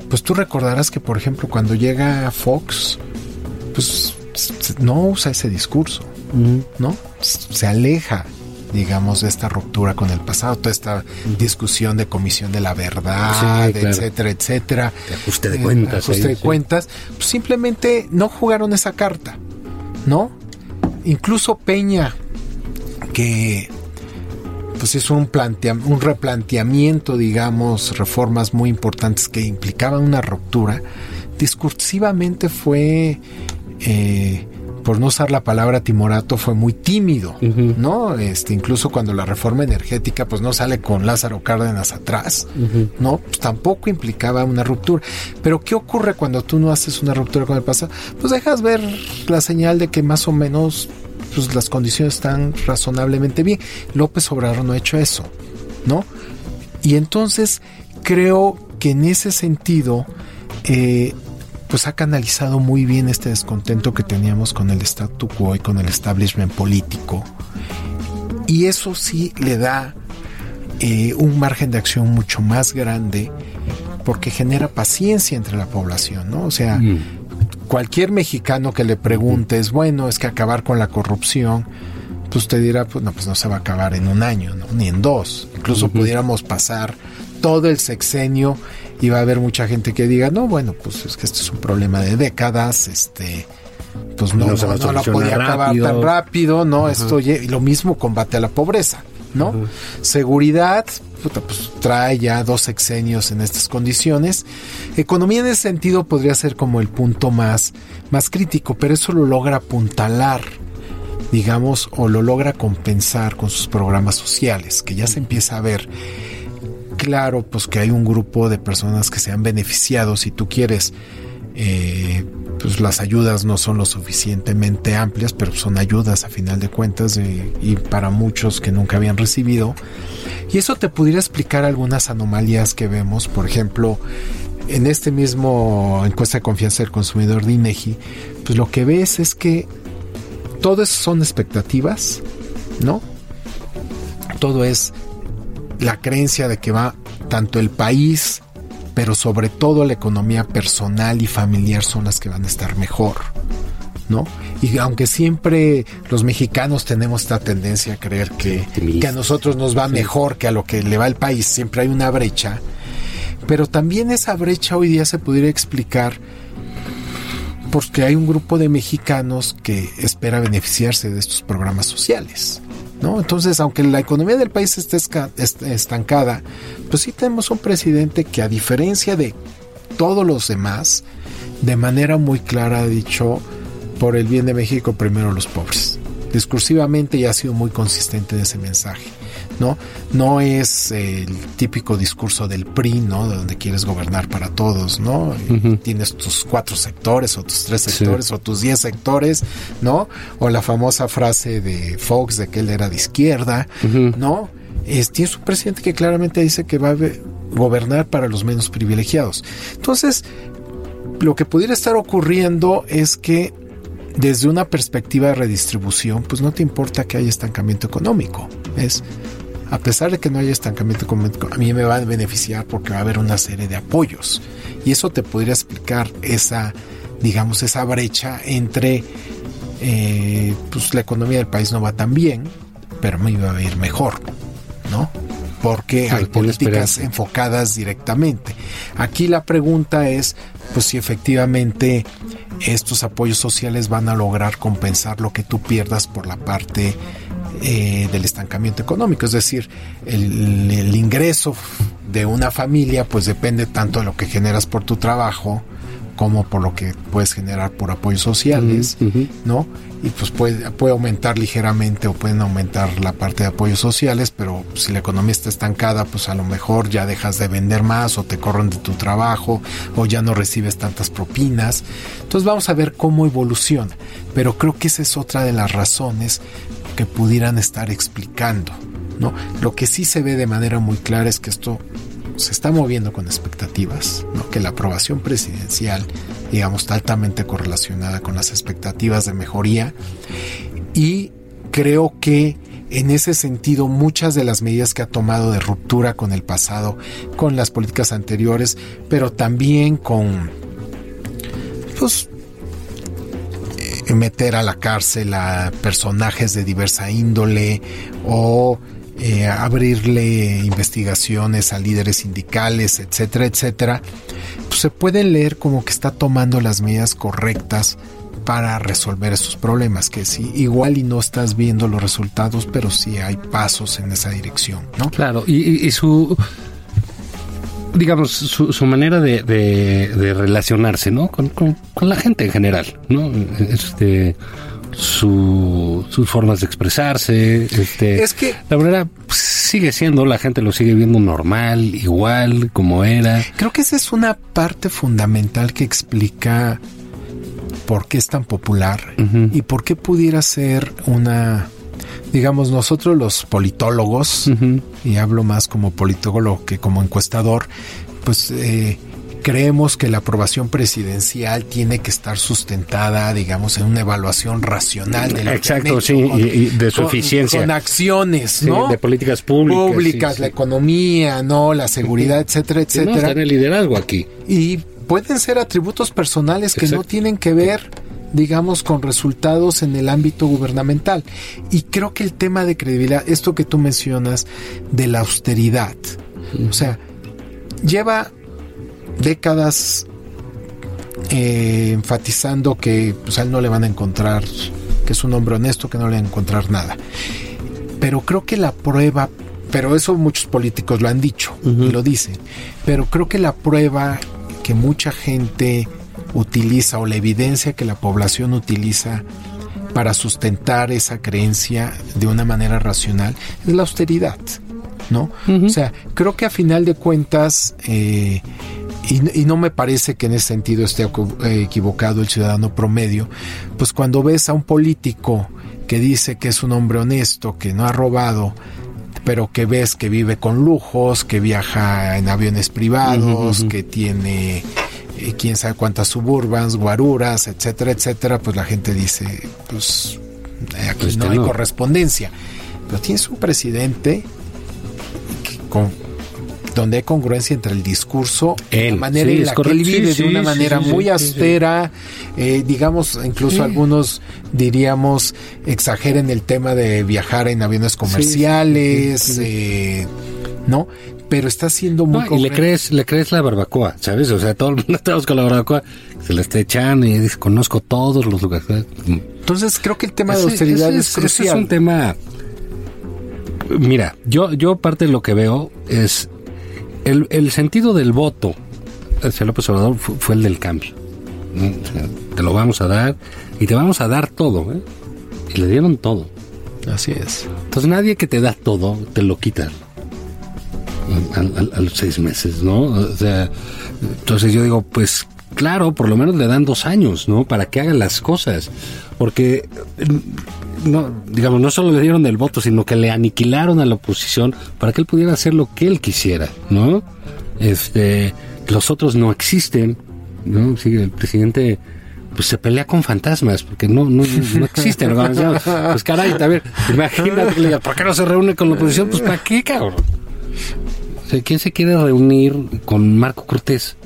pues tú recordarás que, por ejemplo, cuando llega Fox, pues no usa ese discurso, ¿no? Se aleja digamos, de esta ruptura con el pasado, toda esta discusión de comisión de la verdad, etcétera, etcétera. De ajuste de cuentas. ajuste de cuentas. Pues simplemente no jugaron esa carta, ¿no? Incluso Peña, que pues es un, un replanteamiento, digamos, reformas muy importantes que implicaban una ruptura, discursivamente fue eh, por no usar la palabra timorato, fue muy tímido, ¿no? Este, incluso cuando la reforma energética, pues no sale con Lázaro Cárdenas atrás, ¿no? Pues tampoco implicaba una ruptura. Pero ¿qué ocurre cuando tú no haces una ruptura con el pasado? Pues dejas ver la señal de que más o menos pues, las condiciones están razonablemente bien. López Obrador no ha hecho eso, ¿no? Y entonces creo que en ese sentido, eh, pues ha canalizado muy bien este descontento que teníamos con el statu quo y con el establishment político. Y eso sí le da eh, un margen de acción mucho más grande porque genera paciencia entre la población, ¿no? O sea, cualquier mexicano que le preguntes, bueno, es que acabar con la corrupción, pues te dirá, pues no, pues no se va a acabar en un año, ¿no? ni en dos. Incluso pudiéramos pasar todo el sexenio y va a haber mucha gente que diga, no, bueno, pues es que esto es un problema de décadas, este, pues no, no, no, la podía acabar tan rápido, ¿no? Esto y lo mismo combate a la pobreza, ¿no? Seguridad, puta, pues trae ya dos sexenios en estas condiciones. Economía en ese sentido podría ser como el punto más, más crítico, pero eso lo logra apuntalar digamos, o lo logra compensar con sus programas sociales, que ya se empieza a ver claro, pues que hay un grupo de personas que se han beneficiado, si tú quieres, eh, pues las ayudas no son lo suficientemente amplias, pero son ayudas a final de cuentas y para muchos que nunca habían recibido. Y eso te pudiera explicar algunas anomalías que vemos, por ejemplo, en este mismo encuesta de confianza del consumidor de INEGI, pues lo que ves es que todo son expectativas, ¿no? Todo es la creencia de que va tanto el país, pero sobre todo la economía personal y familiar son las que van a estar mejor, ¿no? Y aunque siempre los mexicanos tenemos esta tendencia a creer que, que a nosotros nos va mejor que a lo que le va al país, siempre hay una brecha, pero también esa brecha hoy día se pudiera explicar porque hay un grupo de mexicanos que espera beneficiarse de estos programas sociales. ¿No? Entonces, aunque la economía del país esté estancada, pues sí tenemos un presidente que a diferencia de todos los demás, de manera muy clara ha dicho, por el bien de México, primero los pobres. Discursivamente ya ha sido muy consistente en ese mensaje. ¿No? No es el típico discurso del PRI, ¿no? De donde quieres gobernar para todos, ¿no? Tienes tus cuatro sectores o tus tres sectores o tus diez sectores, ¿no? O la famosa frase de Fox de que él era de izquierda, ¿no? Es, tienes un presidente que claramente dice que va a gobernar para los menos privilegiados. Entonces, lo que pudiera estar ocurriendo es que desde una perspectiva de redistribución, pues no te importa que haya estancamiento económico. Es a pesar de que no haya estancamiento económico, a mí me va a beneficiar porque va a haber una serie de apoyos. Y eso te podría explicar esa, digamos, esa brecha entre, eh, pues la economía del país no va tan bien, pero me iba a ir mejor, ¿no? Porque hay políticas enfocadas directamente. Aquí la pregunta es, pues si efectivamente estos apoyos sociales van a lograr compensar lo que tú pierdas por la parte eh, del estancamiento económico, es decir, el, ingreso de una familia pues depende tanto de lo que generas por tu trabajo como por lo que puedes generar por apoyos sociales, ¿no? Y pues puede, puede aumentar ligeramente o pueden aumentar la parte de apoyos sociales, pero si la economía está estancada, pues a lo mejor ya dejas de vender más o te corren de tu trabajo o ya no recibes tantas propinas. Entonces vamos a ver cómo evoluciona, pero creo que esa es otra de las razones que pudieran estar explicando. ¿no? Lo que sí se ve de manera muy clara es que esto se está moviendo con expectativas, ¿no? que la aprobación presidencial, digamos, está altamente correlacionada con las expectativas de mejoría y creo que en ese sentido muchas de las medidas que ha tomado de ruptura con el pasado, con las políticas anteriores, pero también con pues meter a la cárcel a personajes de diversa índole o eh, abrirle investigaciones a líderes sindicales, etcétera, etcétera, pues se puede leer como que está tomando las medidas correctas para resolver esos problemas, que sí, igual y no estás viendo los resultados, pero sí hay pasos en esa dirección, ¿no? Claro, y su digamos, su, su manera de, de, relacionarse, ¿no? Con, con, la gente en general, ¿no? Este, su, sus formas de expresarse, este, es que la verdad pues, sigue siendo, la gente lo sigue viendo normal, igual, como era. Creo que esa es una parte fundamental que explica por qué es tan popular y por qué pudiera ser una digamos, nosotros los politólogos, y hablo más como politólogo que como encuestador, pues eh, creemos que la aprobación presidencial tiene que estar sustentada, digamos, en una evaluación racional de lo Exacto, sí, y, y de su con- eficiencia. Con acciones, Sí, ¿no? de políticas públicas. Públicas, sí, sí. la economía, ¿no? La seguridad, etcétera, Sí, no, está etcétera. en el liderazgo aquí. Y pueden ser atributos personales que no tienen que ver, digamos, con resultados en el ámbito gubernamental. Y creo que el tema de credibilidad, esto que tú mencionas de la austeridad, o sea, lleva décadas eh, enfatizando que pues, a él no le van a encontrar, que es un hombre honesto, que no le van a encontrar nada. Pero creo que la prueba, pero eso muchos políticos lo han dicho y lo dicen, pero creo que la prueba que mucha gente utiliza o la evidencia que la población utiliza para sustentar esa creencia de una manera racional es la austeridad, ¿no? O sea, creo que a final de cuentas, eh, y, y no me parece que en ese sentido esté equ- equivocado el ciudadano promedio, pues cuando ves a un político que dice que es un hombre honesto, que no ha robado, pero que ves que vive con lujos, que viaja en aviones privados, que tiene eh, quién sabe cuántas suburbans, guaruras, etcétera, etcétera, pues la gente dice, pues eh, aquí Pues no hay no. correspondencia. Pero tienes un presidente que con, donde hay congruencia entre el discurso y la manera sí, en la que él vive sí, de una sí, manera sí, sí, muy sí, sí. austera, eh, digamos, incluso algunos diríamos exageren el tema de viajar en aviones comerciales, eh, ¿no? Pero está siendo muy No, y le crees, le crees la barbacoa, ¿sabes? O sea, todo el mundo estamos con la barbacoa, se la está echando y dice, conozco todos los lugares. Entonces creo que el tema de Ese- austeridad ese es, crucial. es un tema. Mira, yo, yo parte de lo que veo es el, el sentido del voto hacia López Obrador fu- fue, el del cambio. ¿no? O sea, te lo vamos a dar y te vamos a dar todo, ¿eh? Y le dieron todo. Así es. Entonces nadie que te da todo te lo quita a, a- a los seis meses, ¿no? O sea, entonces yo digo, pues claro, por lo menos le dan dos años, ¿no? Para que haga las cosas. Porque, mm, no, digamos, no solo le dieron el voto, sino que le aniquilaron a la oposición para que él pudiera hacer lo que él quisiera, ¿no? Este, los otros no existen, ¿no? Sí, el presidente pues se pelea con fantasmas porque no no, no existen ¿no? pues caray también imagínate ¿por qué no se reúne con la oposición? pues ¿para qué cabrón? O sea, ¿quién se quiere reunir con Marco Cortés?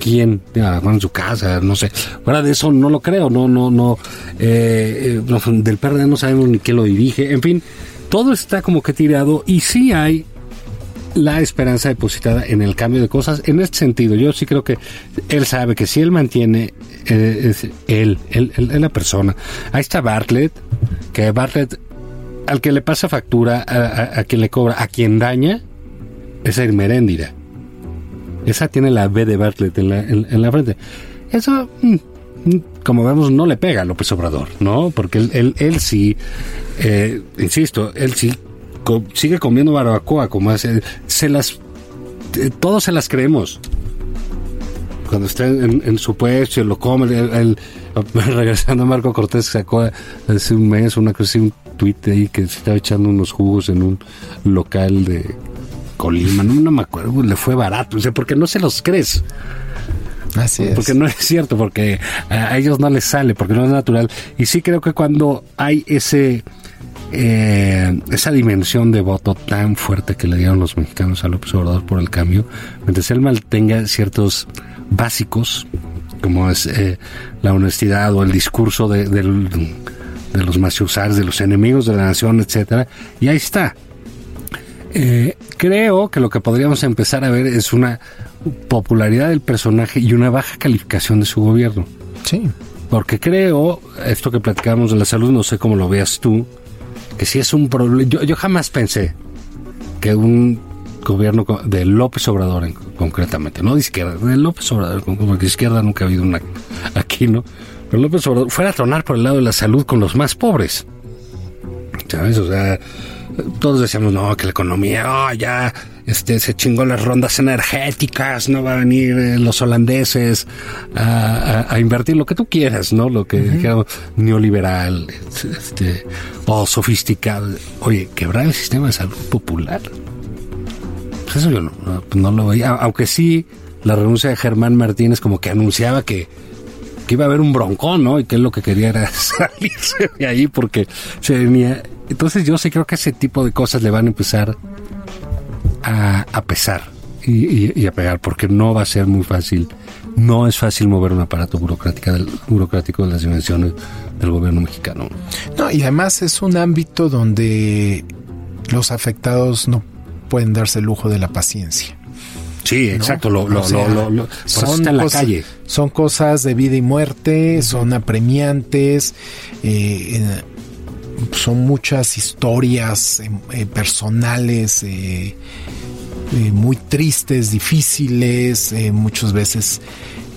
¿Quién? Ah, en su casa, no sé. Fuera de eso no lo creo, no, no, no. eh, eh, del PRD no sabemos ni quién lo dirige. En fin, todo está como que tirado y sí hay la esperanza depositada en el cambio de cosas. En este sentido, yo sí creo que él sabe que si él mantiene, eh, es él, él, él, él la persona. Ahí está Bartlett, que Bartlett, al que le pasa factura, a, a- a quien le cobra, a quien daña, es a Irmeréndira. Esa tiene la B de Bartlett en la, en- la frente. Eso, mm, mm, como vemos, no le pega a López Obrador, ¿no? Porque él, él, él sí, eh, insisto, él sí sigue comiendo barbacoa, como hace. Se las. eh, todos se las creemos. Cuando está en, su puesto y lo come, el- regresando a Marco Cortés sacó hace un mes una cosa un tuit ahí que se estaba echando unos jugos en un local de Colima, no, no me acuerdo, le fue barato, o sea, porque no se los crees. Así es. Porque no es cierto, porque a ellos no les sale, porque no es natural. Y sí creo que cuando hay ese eh, esa dimensión de voto tan fuerte que le dieron los mexicanos a López Obrador por el cambio, mientras él mantenga ciertos básicos, como es eh, la honestidad o el discurso de, de los maciusares, de los enemigos de la nación, etcétera, y ahí está. Eh, creo que lo que podríamos empezar a ver es una popularidad del personaje y una baja calificación de su gobierno. Sí. Porque creo, esto que platicábamos de la salud, no sé cómo lo veas tú, que si es un problema. Yo, yo jamás pensé que un gobierno de López Obrador, en- concretamente, no de izquierda, de López Obrador, como como que izquierda nunca ha habido una aquí, ¿no? Pero López Obrador fuera a tronar por el lado de la salud con los más pobres. ¿Sabes? O sea, todos decíamos, no, que la economía, oh, ya, este, se chingó las rondas energéticas, no va a venir eh, los holandeses a, a- a invertir lo que tú quieras, ¿no? Lo que dijéramos, neoliberal, este, o sofisticado. Oye, quebrar el sistema de salud popular. Pues eso yo no, no, pues no lo veía, aunque sí la renuncia de Germán Martínez como que anunciaba que, que iba a haber un broncón, ¿no? Y que él lo que quería era salirse de ahí porque se venía. Entonces yo sí creo que ese tipo de cosas le van a empezar a, a pesar y, y- a pegar porque no va a ser muy fácil. No es fácil mover un aparato burocrático, burocrático de las dimensiones del gobierno mexicano. No, y además es un ámbito donde los afectados no pueden darse el lujo de la paciencia. Sí, ¿no? exacto. Lo, lo, O sea, lo, lo- en la calle. Son cosas de vida y muerte, son apremiantes, eh, eh, son muchas historias eh, eh, personales, eh, muy tristes, difíciles, muchas veces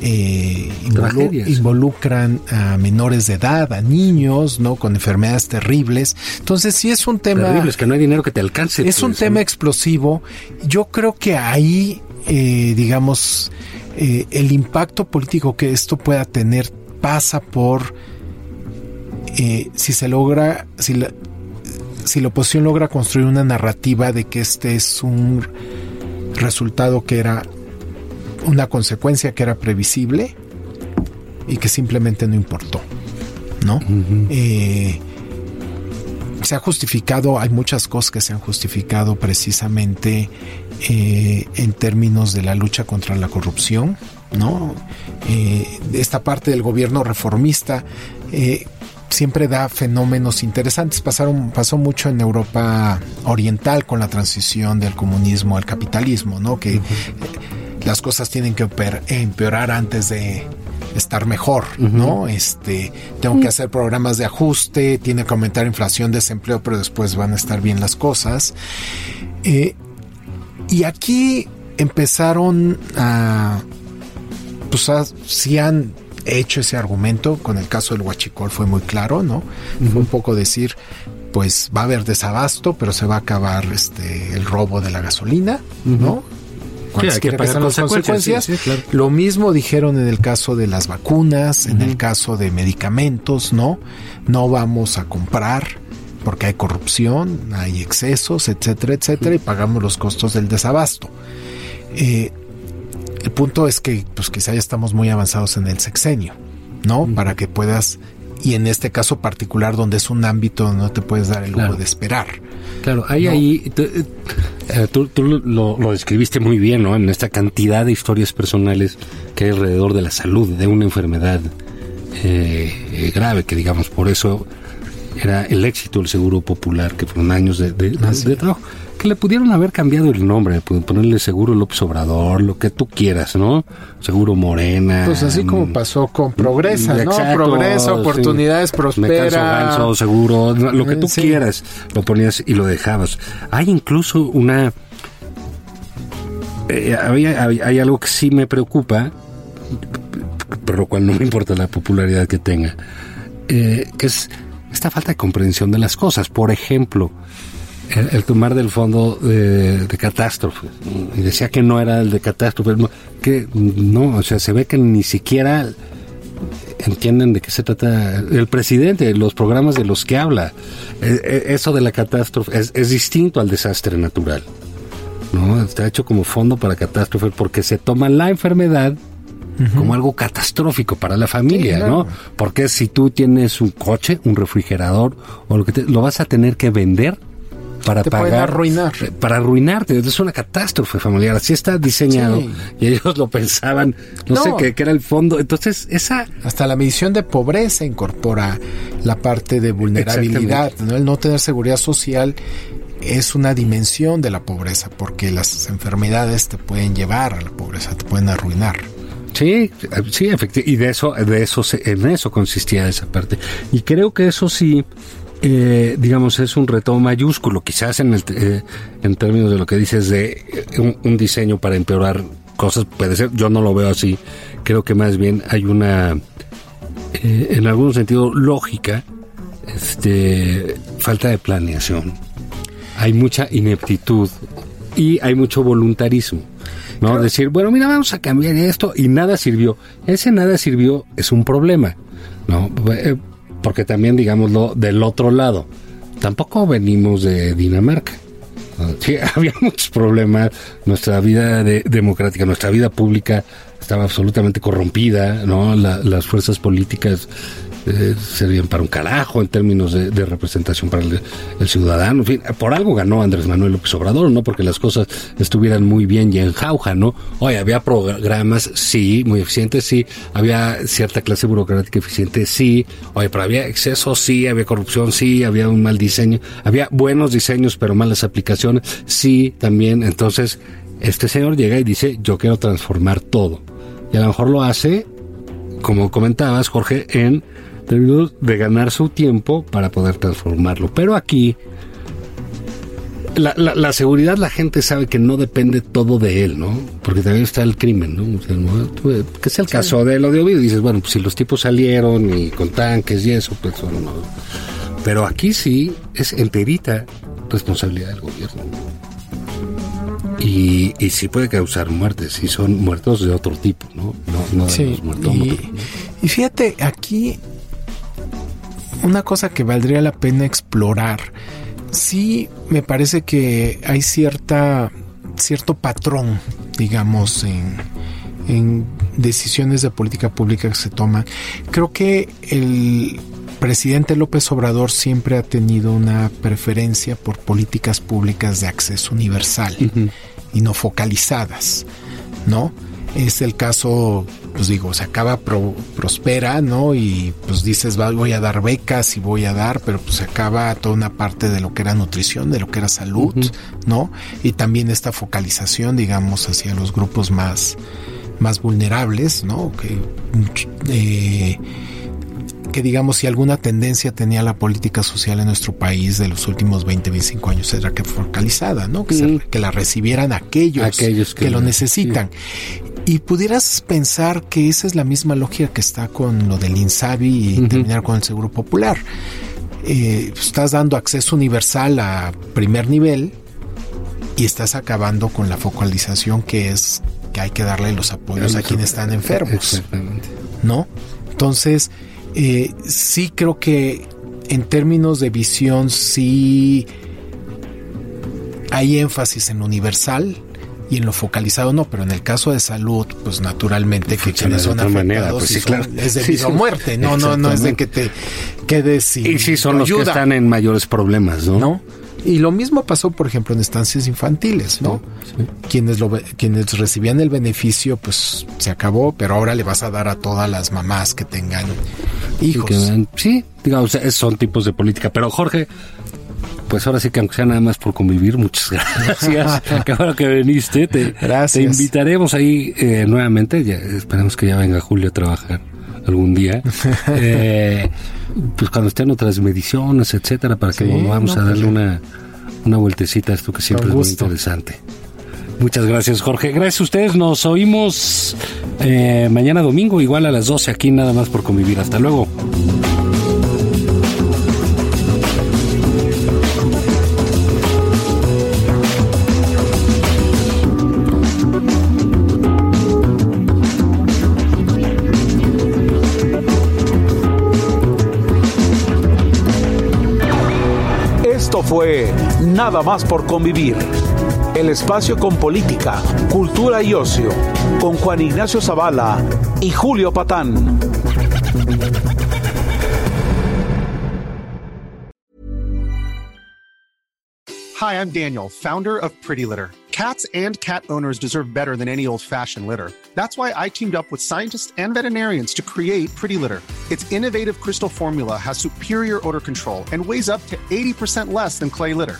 eh, involu- involucran a menores de edad, a niños, ¿no? Con enfermedades terribles. Entonces sí es un tema... Terrible, es que no hay dinero que te alcance. Es un pues, tema ¿no? explosivo. Yo creo que ahí, eh, digamos, eh, el impacto político que esto pueda tener pasa por eh, si se logra, si la, si la oposición logra construir una narrativa de que este es un resultado que era una consecuencia que era previsible y que simplemente no importó, ¿no? Eh, se ha justificado, hay muchas cosas que se han justificado precisamente eh, en términos de la lucha contra la corrupción, ¿no? Eh, esta parte del gobierno reformista eh, siempre da fenómenos interesantes. Pasaron, pasó mucho en Europa Oriental con la transición del comunismo al capitalismo, ¿no? Que las cosas tienen que oper- empeorar antes de estar mejor, ¿no? Este, tengo que hacer programas de ajuste, tiene que aumentar inflación, desempleo, pero después van a estar bien las cosas. Eh, y aquí empezaron a, pues a- sí han hecho ese argumento, con el caso del Huachicol fue muy claro, ¿no? Fue un poco decir, pues va a haber desabasto, pero se va a acabar este el robo de la gasolina, ¿no? Se que pagar sean las consecuencias, consecuencias. sí, sí, claro. Lo mismo dijeron en el caso de las vacunas, en el caso de medicamentos, ¿no? No vamos a comprar porque hay corrupción, hay excesos, etcétera, etcétera, y pagamos los costos del desabasto. Eh, el punto es que, pues quizá ya estamos muy avanzados en el sexenio, ¿no? Para que puedas, y en este caso particular, donde es un ámbito donde no te puedes dar el lujo Claro. de esperar. Claro, hay No. ahí, tú, eh, tú- tú lo, lo describiste muy bien, ¿no? En esta cantidad de historias personales que hay alrededor de la salud, de una enfermedad eh, eh, grave, que digamos, por eso era el éxito del seguro popular, que fueron años de, de- de- de trabajo. Que le pudieron haber cambiado el nombre, pu- ponerle seguro López Obrador, lo que tú quieras, ¿no? Seguro Morena. Pues así como mm, pasó con Progresa, ¿no? Exacto, Progresa, sí. oportunidades, Me prospera. ganso, seguro, lo que tú Sí. quieras, lo ponías y lo dejabas. Hay incluso una... eh, hay, hay algo que sí me preocupa, pero lo cual no me importa la popularidad que tenga, eh, que es esta falta de comprensión de las cosas. Por ejemplo, el, el tomar del fondo de, de catástrofes. Y decía que no era el de catástrofes, no, que no, o sea, se ve que ni siquiera entienden de qué se trata el presidente, los programas de los que habla. Eh, eh, Eso de la catástrofe es, es distinto al desastre natural. ¿no? Está hecho como fondo para catástrofe porque se toma la enfermedad como algo catastrófico para la familia, Sí, claro. ¿no? Porque si tú tienes un coche, un refrigerador o lo que te, lo vas a tener que vender para Te pagar arruinar. eh, para arruinarte, es una catástrofe familiar, así está diseñado Sí. y ellos lo pensaban, no, No. sé qué que era el fondo, entonces esa Hasta la medición de pobreza incorpora la parte de vulnerabilidad, ¿no? El no tener seguridad social es una dimensión de la pobreza, porque las enfermedades te pueden llevar a la pobreza, te pueden arruinar. Sí, sí, efectivamente. Y de eso, de eso, se- en eso consistía esa parte. Y creo que eso sí, eh, digamos, es un reto mayúsculo, quizás en el, eh, en términos de lo que dices de eh, un, un diseño para empeorar cosas, puede ser. Yo no lo veo así. Creo que más bien hay una, eh, en algún sentido, lógica, este, falta de planeación. Hay mucha ineptitud y hay mucho voluntarismo. ¿no? Decir, bueno, mira, vamos a cambiar esto y nada sirvió. Ese nada sirvió es un problema, ¿no? Porque también, digámoslo, del otro lado, tampoco venimos de Dinamarca. Sí, había muchos problemas. Nuestra vida de- democrática, nuestra vida pública estaba absolutamente corrompida, ¿no? La- las fuerzas políticas eh, servían para un carajo en términos de, representación para el, el ciudadano. En fin, por algo ganó Andrés Manuel López Obrador, ¿no? Porque las cosas estuvieran muy bien y en jauja, ¿no? Oye, había programas, sí, muy eficientes, sí. Había cierta clase burocrática eficiente, sí. Oye, pero había exceso, sí. Había corrupción, sí. Había un mal diseño. Había buenos diseños, pero malas aplicaciones, sí, también. Entonces, este señor llega y dice, yo quiero transformar todo. Y a lo mejor lo hace, como comentabas, Jorge, en de ganar su tiempo para poder transformarlo. Pero aquí, la, la- la seguridad, la gente sabe que no depende todo de él, ¿no? Porque también está el crimen, ¿no? O sea, ¿no? Tú, Que es el caso de lo de Ovidio. Dices, bueno, pues si los tipos salieron y con tanques y eso, pues bueno, no. Pero aquí sí es enterita responsabilidad del gobierno. Y, y sí puede causar muertes, y son muertos de otro tipo, ¿no? No, no de Sí, los muertómetros, y, y fíjate, aquí una cosa que valdría la pena explorar, sí me parece que hay cierta cierto patrón, digamos, en, en decisiones de política pública que se toman. Creo que el presidente López Obrador siempre ha tenido una preferencia por políticas públicas de acceso universal y no focalizadas, ¿no? Es el caso, pues digo, se acaba pro- prospera, ¿no? Y pues dices, "Va, voy a dar becas y voy a dar, pero pues se acaba toda una parte de lo que era nutrición, de lo que era salud, ¿no? Y también esta focalización, digamos, hacia los grupos más, más vulnerables, ¿no? Que, eh, que digamos si alguna tendencia tenía la política social en nuestro país de los últimos 20, 25 años era que focalizada, ¿no? Que, se- que la recibieran aquellos, Aquellos que que, lo necesitan. Y pudieras pensar que esa es la misma lógica que está con lo del INSABI y terminar con el Seguro Popular. Eh, estás dando acceso universal a primer nivel y estás acabando con la focalización que es que hay que darle los apoyos a quienes están enfermos. Exactamente. ¿no? Entonces, eh, sí creo que en términos de visión, sí hay énfasis en universal y en lo focalizado no, pero en el caso de salud, pues naturalmente que quienes de son otra afectados manera, pues sí, son- claro. es de Sí, vida o sí. muerte, no, no, no es de que te quedes sin Y sí, son los que están en mayores problemas, ¿no? ¿no? Y lo mismo pasó, por ejemplo, en estancias infantiles, ¿no? Sí. Quienes, lo, quienes recibían el beneficio, pues se acabó, pero ahora le vas a dar a todas las mamás que tengan hijos. Que dan- sí, digamos, son tipos de política. Pero Jorge, pues ahora sí que aunque sea nada más por convivir, muchas gracias. Qué bueno que viniste. Te, Gracias. te invitaremos ahí eh, nuevamente. Ya, esperemos que ya venga Julio a trabajar algún día. Eh, pues cuando estén otras mediciones, etcétera, para que Sí, volvamos no, a darle pues, una, una vueltecita a esto que siempre es muy interesante. Muchas gracias, Jorge. Gracias a ustedes. Nos oímos eh, mañana domingo, igual a las 12 aquí, nada más por convivir. Hasta luego. Nada más por convivir. El espacio con política, cultura y ocio, con Juan Ignacio Zavala y Julio Patán. Hi, I'm Daniel, founder of Pretty Litter. Cats and cat owners deserve better than any old fashioned litter. That's why I teamed up with scientists and veterinarians to create Pretty Litter. Its innovative crystal formula has superior odor control and weighs up to 80% less than clay litter.